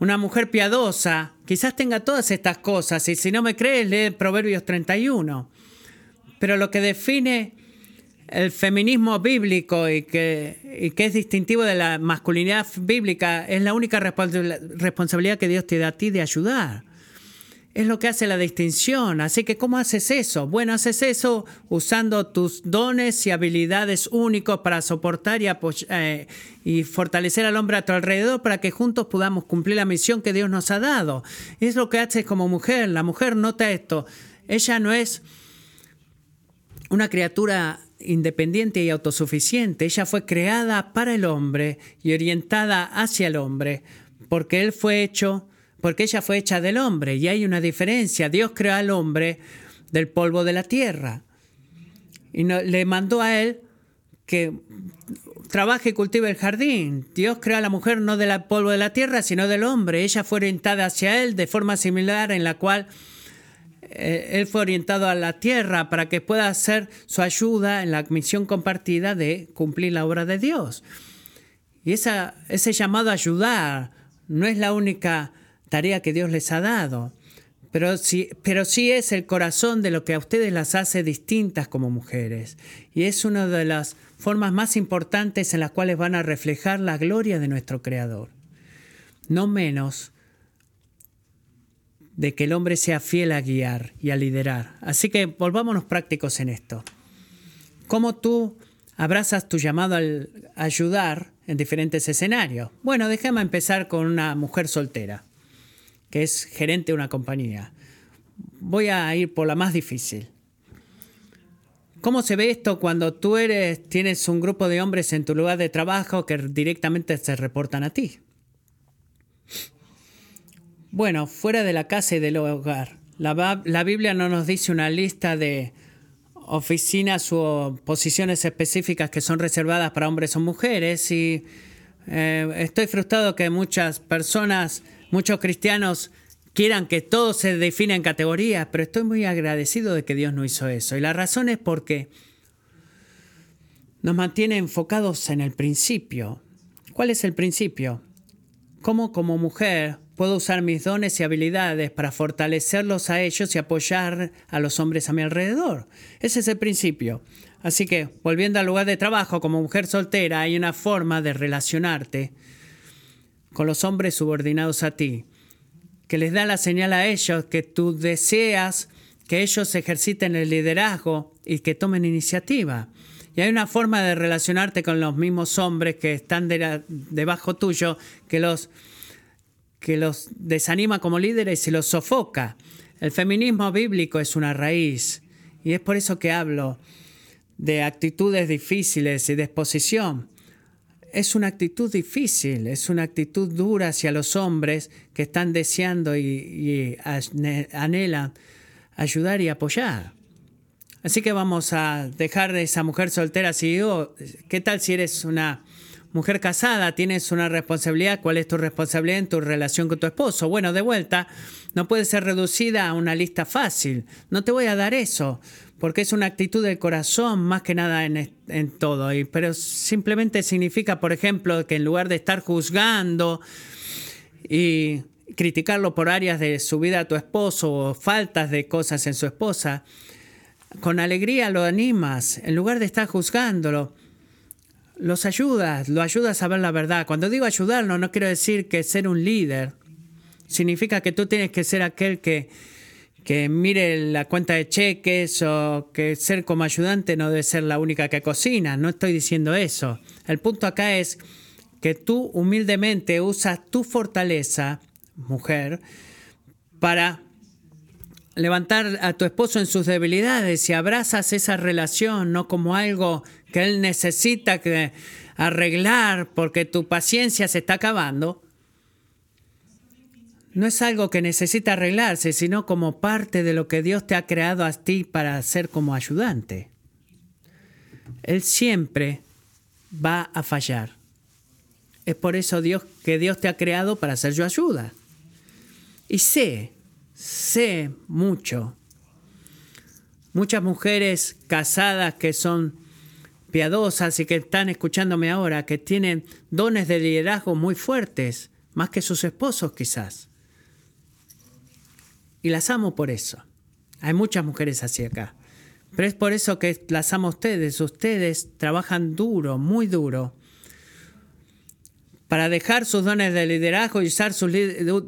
Una mujer piadosa quizás tenga todas estas cosas y si no me crees lee Proverbios 31. Pero lo que define el feminismo bíblico y que, y que es distintivo de la masculinidad bíblica es la única responsabilidad que Dios te da a ti de ayudar. Es lo que hace la distinción. Así que, ¿cómo haces eso? Bueno, haces eso usando tus dones y habilidades únicos para soportar y, eh, y fortalecer al hombre a tu alrededor para que juntos podamos cumplir la misión que Dios nos ha dado. Es lo que haces como mujer. La mujer nota esto. Ella no es una criatura independiente y autosuficiente. Ella fue creada para el hombre y orientada hacia el hombre, porque él fue hecho porque ella fue hecha del hombre y hay una diferencia. Dios creó al hombre del polvo de la tierra y le mandó a él que trabaje y cultive el jardín. Dios creó a la mujer no del polvo de la tierra, sino del hombre. Ella fue orientada hacia él de forma similar en la cual él fue orientado a la tierra para que pueda hacer su ayuda en la misión compartida de cumplir la obra de Dios. Y ese llamado a ayudar no es la única tarea que Dios les ha dado. Pero sí, pero sí es el corazón de lo que a ustedes las hace distintas como mujeres. Y es una de las formas más importantes en las cuales van a reflejar la gloria de nuestro Creador. No menos de que el hombre sea fiel a guiar y a liderar. Así que volvámonos prácticos en esto. ¿Cómo tú abrazas tu llamado al ayudar en diferentes escenarios? Bueno, déjame empezar con una mujer soltera que es gerente de una compañía. Voy a ir por la más difícil. ¿Cómo se ve esto cuando tú eres, tienes un grupo de hombres en tu lugar de trabajo que directamente se reportan a ti? Bueno, fuera de la casa y del hogar. La, Biblia no nos dice una lista de oficinas o posiciones específicas que son reservadas para hombres o mujeres y eh, estoy frustrado que muchas personas muchos cristianos quieran que todo se defina en categorías, pero estoy muy agradecido de que Dios no hizo eso. Y la razón es porque nos mantiene enfocados en el principio. ¿Cuál es el principio? ¿Cómo como mujer puedo usar mis dones y habilidades para fortalecerlos a ellos y apoyar a los hombres a mi alrededor? Ese es el principio. Así que, volviendo al lugar de trabajo como mujer soltera, hay una forma de relacionarte con los hombres subordinados a ti, que les da la señal a ellos que tú deseas que ellos ejerciten el liderazgo y que tomen iniciativa. Y hay una forma de relacionarte con los mismos hombres que están debajo tuyo que los, que los desanima como líderes y los sofoca. El feminismo bíblico es una raíz y es por eso que hablo de actitudes difíciles y de exposición es una actitud difícil, es una actitud dura hacia los hombres que están deseando y, anhelan ayudar y apoyar. Así que vamos a dejar de esa mujer soltera. Si digo, ¿qué tal si eres una mujer casada? Tienes una responsabilidad. ¿Cuál es tu responsabilidad en tu relación con tu esposo? Bueno, de vuelta, no puede ser reducida a una lista fácil. No te voy a dar eso porque es una actitud del corazón más que nada en, todo. Y, pero simplemente significa, por ejemplo, que en lugar de estar juzgando y criticarlo por áreas de su vida a tu esposo o faltas de cosas en su esposa, con alegría lo animas, en lugar de estar juzgándolo, los ayudas, lo ayudas a ver la verdad. Cuando digo ayudarlo, no quiero decir que ser un líder. Significa que tú tienes que ser aquel que que mire la cuenta de cheques o que ser como ayudante no debe ser la única que cocina. No estoy diciendo eso. El punto acá es que tú humildemente usas tu fortaleza, mujer, para levantar a tu esposo en sus debilidades y abrazas esa relación no como algo que él necesita que arreglar porque tu paciencia se está acabando, no es algo que necesita arreglarse, sino como parte de lo que Dios te ha creado a ti para ser como ayudante. Él siempre va a fallar. Es por eso Dios, que Dios te ha creado para ser yo ayuda. Y sé, sé mucho. Muchas mujeres casadas que son piadosas y que están escuchándome ahora, que tienen dones de liderazgo muy fuertes, más que sus esposos quizás. Y las amo por eso. Hay muchas mujeres así acá. Pero es por eso que las amo a ustedes. Ustedes trabajan duro, muy duro, para dejar sus dones de liderazgo y usar sus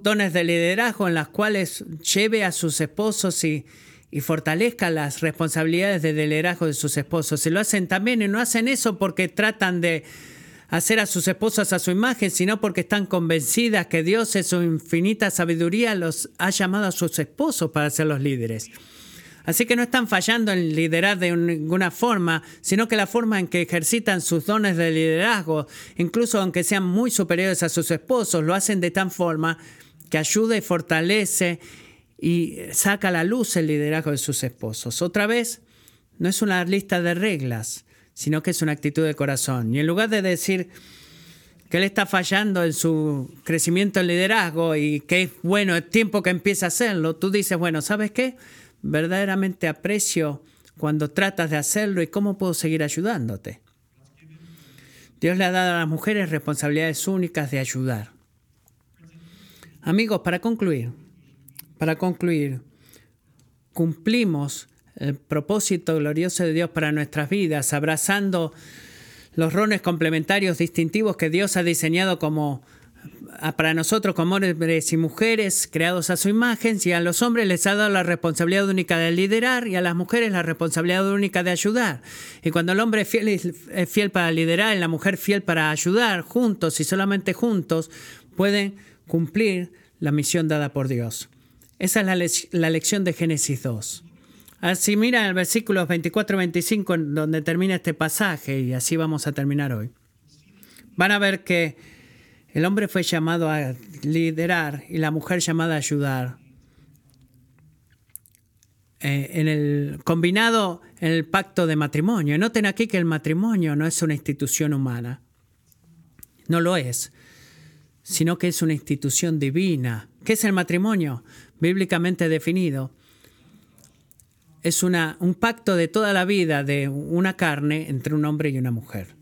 dones de liderazgo en las cuales lleve a sus esposos y, fortalezca las responsabilidades de liderazgo de sus esposos. Se lo hacen también y no hacen eso porque tratan de hacer a sus esposas a su imagen, sino porque están convencidas que Dios en su infinita sabiduría los ha llamado a sus esposos para ser los líderes. Así que no están fallando en liderar de ninguna forma, sino que la forma en que ejercitan sus dones de liderazgo, incluso aunque sean muy superiores a sus esposos, lo hacen de tal forma que ayuda y fortalece y saca a la luz el liderazgo de sus esposos. Otra vez, no es una lista de reglas, sino que es una actitud de corazón. Y en lugar de decir que él está fallando en su crecimiento en liderazgo y que es bueno, es tiempo que empiece a hacerlo, tú dices, bueno, ¿sabes qué? Verdaderamente aprecio cuando tratas de hacerlo y cómo puedo seguir ayudándote. Dios le ha dado a las mujeres responsabilidades únicas de ayudar. Amigos, para concluir, para concluir, cumplimos el propósito glorioso de Dios para nuestras vidas, abrazando los roles complementarios distintivos que Dios ha diseñado como para nosotros como hombres y mujeres creados a su imagen, y a los hombres les ha dado la responsabilidad única de liderar y a las mujeres la responsabilidad única de ayudar. Y cuando el hombre es fiel, para liderar y la mujer fiel para ayudar, juntos y solamente juntos, pueden cumplir la misión dada por Dios. Esa es la, lección de Génesis 2. Así mira el versículo 24 25 donde termina este pasaje y así vamos a terminar hoy. Van a ver que el hombre fue llamado a liderar y la mujer llamada a ayudar. Eh, en el combinado en el pacto de matrimonio. Noten aquí que el matrimonio no es una institución humana. No lo es, sino que es una institución divina. ¿Qué es el matrimonio? Bíblicamente definido. Es una, un pacto de toda la vida de una carne entre un hombre y una mujer.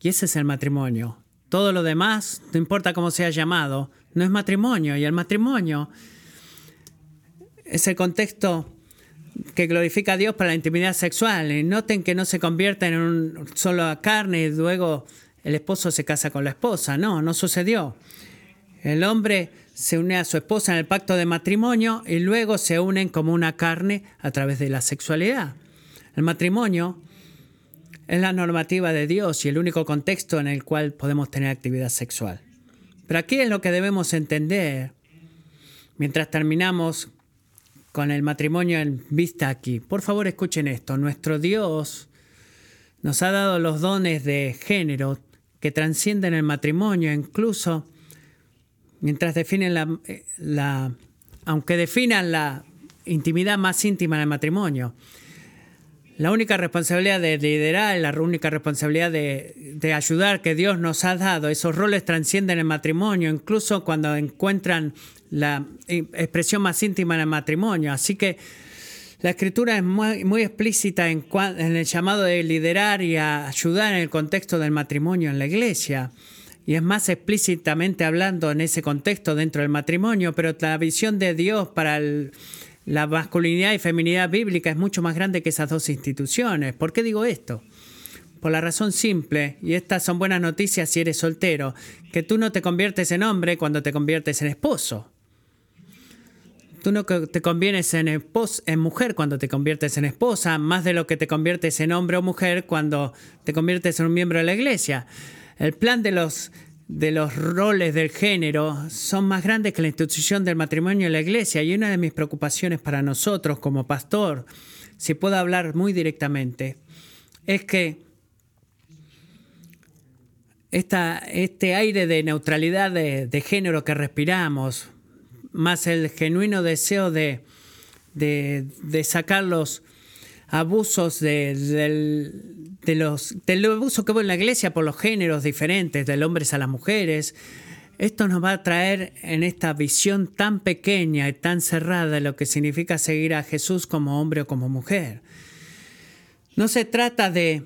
Y ese es el matrimonio. Todo lo demás, no importa cómo sea llamado, no es matrimonio. Y el matrimonio es el contexto que glorifica a Dios para la intimidad sexual. Y noten que no se convierte en un solo carne y luego el esposo se casa con la esposa. No, no sucedió. El hombre se une a su esposa en el pacto de matrimonio y luego se unen como una carne a través de la sexualidad. El matrimonio es la normativa de Dios y el único contexto en el cual podemos tener actividad sexual. Pero aquí es lo que debemos entender mientras terminamos con el matrimonio en vista aquí. Por favor, escuchen esto. Nuestro Dios nos ha dado los dones de género que trascienden el matrimonio, incluso mientras definen la, eh, la aunque definan la intimidad más íntima del matrimonio. La única responsabilidad de liderar, la única responsabilidad de, ayudar que Dios nos ha dado, esos roles trascienden el matrimonio, incluso cuando encuentran la expresión más íntima en el matrimonio. Así que la escritura es muy, explícita en, en, el llamado de liderar y ayudar en el contexto del matrimonio en la iglesia. Y es más explícitamente hablando en ese contexto dentro del matrimonio, pero la visión de Dios para el, la masculinidad y feminidad bíblica es mucho más grande que esas dos instituciones. ¿Por qué digo esto? Por la razón simple, y estas son buenas noticias si eres soltero, que tú no te conviertes en hombre cuando te conviertes en esposo. Tú no te conviertes en, en mujer cuando te conviertes en esposa, más de lo que te conviertes en hombre o mujer cuando te conviertes en un miembro de la iglesia. El plan de los de los roles del género son más grandes que la institución del matrimonio en la iglesia. Y una de mis preocupaciones para nosotros como pastor, si puedo hablar muy directamente, es que esta, este aire de neutralidad de, género que respiramos, más el genuino deseo de, de, de sacar los abusos de, los, del que hubo en la iglesia por los géneros diferentes, del hombres a las mujeres. Esto nos va a traer en esta visión tan pequeña y tan cerrada de lo que significa seguir a Jesús como hombre o como mujer. No se trata de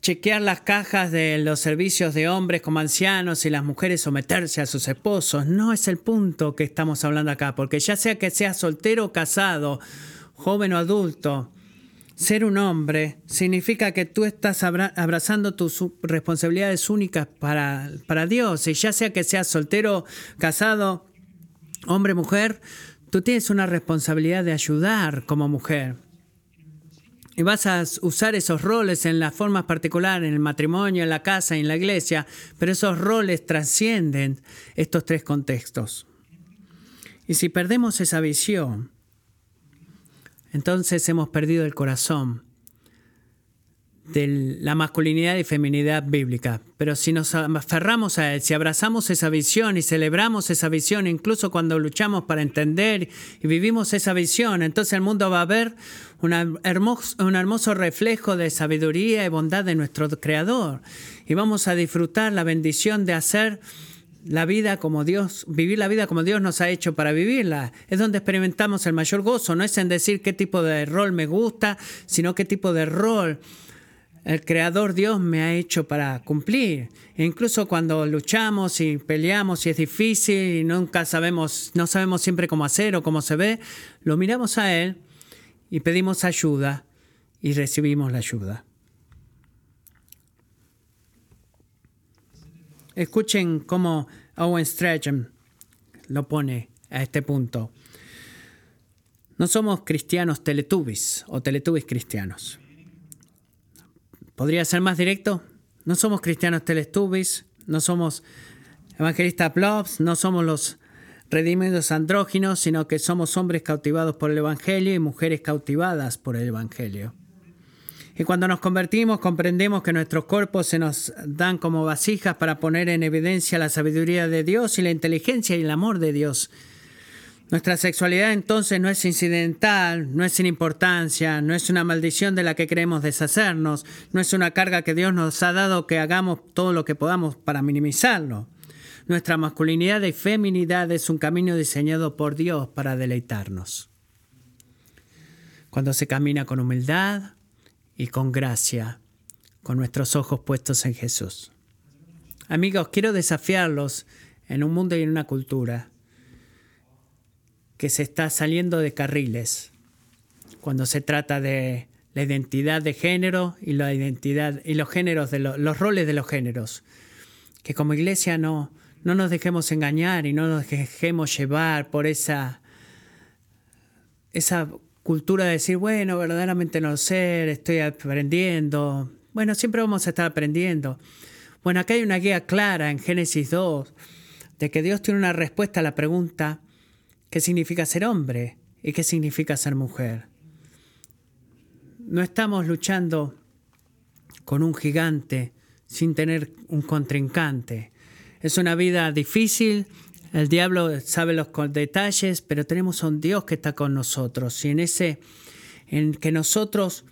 chequear las cajas de los servicios de hombres como ancianos y las mujeres someterse a sus esposos. No es el punto que estamos hablando acá, porque ya sea que sea soltero o casado, joven o adulto, Ser un hombre significa que tú estás abrazando tus responsabilidades únicas para, para Dios. Y ya sea que seas soltero, casado, hombre, mujer, tú tienes una responsabilidad de ayudar como mujer. Y vas a usar esos roles en las formas particulares, en el matrimonio, en la casa, en la iglesia, pero esos roles trascienden estos tres contextos. Y si perdemos esa visión, entonces hemos perdido el corazón de la masculinidad y feminidad bíblica. Pero si nos aferramos a él, si abrazamos esa visión y celebramos esa visión, incluso cuando luchamos para entender y vivimos esa visión, entonces el mundo va a ver un hermoso reflejo de sabiduría y bondad de nuestro Creador. Y vamos a disfrutar la bendición de hacer la vida como Dios, vivir la vida como Dios nos ha hecho para vivirla. Es donde experimentamos el mayor gozo. No es en decir qué tipo de rol me gusta, sino qué tipo de rol el Creador Dios me ha hecho para cumplir. E incluso cuando luchamos y peleamos y es difícil y nunca sabemos, no sabemos siempre cómo hacer o cómo se ve, lo miramos a Él y pedimos ayuda y recibimos la ayuda. Escuchen cómo Owen Strachan lo pone a este punto. No somos cristianos teletubbies o teletubbies cristianos. ¿Podría ser más directo? No somos cristianos teletubbies, no somos evangelistas blobs, no somos los redimidos andróginos, sino que somos hombres cautivados por el Evangelio y mujeres cautivadas por el Evangelio. Y cuando nos convertimos comprendemos que nuestros cuerpos se nos dan como vasijas para poner en evidencia la sabiduría de Dios y la inteligencia y el amor de Dios. Nuestra sexualidad entonces no es incidental, no es sin importancia, no es una maldición de la que queremos deshacernos, no es una carga que Dios nos ha dado que hagamos todo lo que podamos para minimizarlo. Nuestra masculinidad y feminidad es un camino diseñado por Dios para deleitarnos. Cuando se camina con humildad, y con gracia, con nuestros ojos puestos en Jesús. Amigos, quiero desafiarlos en un mundo y en una cultura que se está saliendo de carriles cuando se trata de la identidad de género y la identidad y los géneros de los roles de los géneros. Que como iglesia no, no nos dejemos engañar y no nos dejemos llevar por esa, esa cultura de decir, bueno, verdaderamente no sé, estoy aprendiendo. Bueno, siempre vamos a estar aprendiendo. Bueno, acá hay una guía clara en Génesis 2 de que Dios tiene una respuesta a la pregunta, ¿qué significa ser hombre y qué significa ser mujer? No estamos luchando con un gigante sin tener un contrincante. Es una vida difícil, el diablo sabe los detalles, pero tenemos a un Dios que está con nosotros. Y en ese, en que nosotros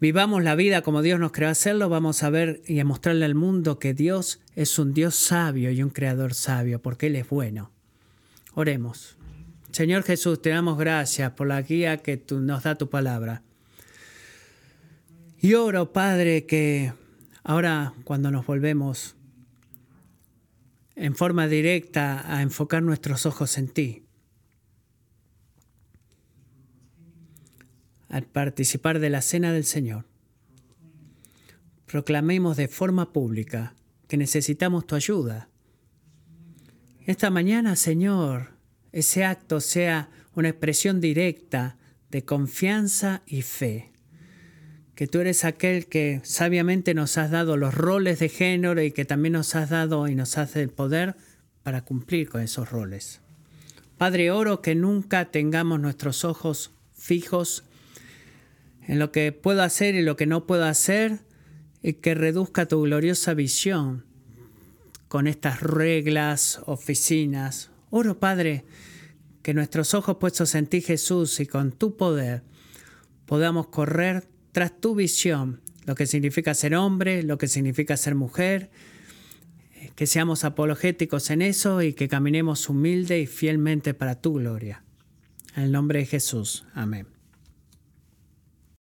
vivamos la vida como Dios nos creó hacerlo, vamos a ver y a mostrarle al mundo que Dios es un Dios sabio y un creador sabio, porque Él es bueno. Oremos. Señor Jesús, te damos gracias por la guía que tú, nos da tu palabra. Y oro, Padre, que ahora cuando nos volvemos en forma directa a enfocar nuestros ojos en ti. Al participar de la cena del Señor, proclamemos de forma pública que necesitamos tu ayuda. Esta mañana, Señor, ese acto sea una expresión directa de confianza y fe que tú eres aquel que sabiamente nos has dado los roles de género y que también nos has dado y nos hace el poder para cumplir con esos roles. Padre, oro que nunca tengamos nuestros ojos fijos en lo que puedo hacer y lo que no puedo hacer y que reduzca tu gloriosa visión con estas reglas, oficinas. Oro, Padre, que nuestros ojos puestos en ti, Jesús, y con tu poder, podamos correr tras tu visión, lo que significa ser hombre, lo que significa ser mujer, que seamos apologéticos en eso y que caminemos humilde y fielmente para tu gloria. En el nombre de Jesús. Amén.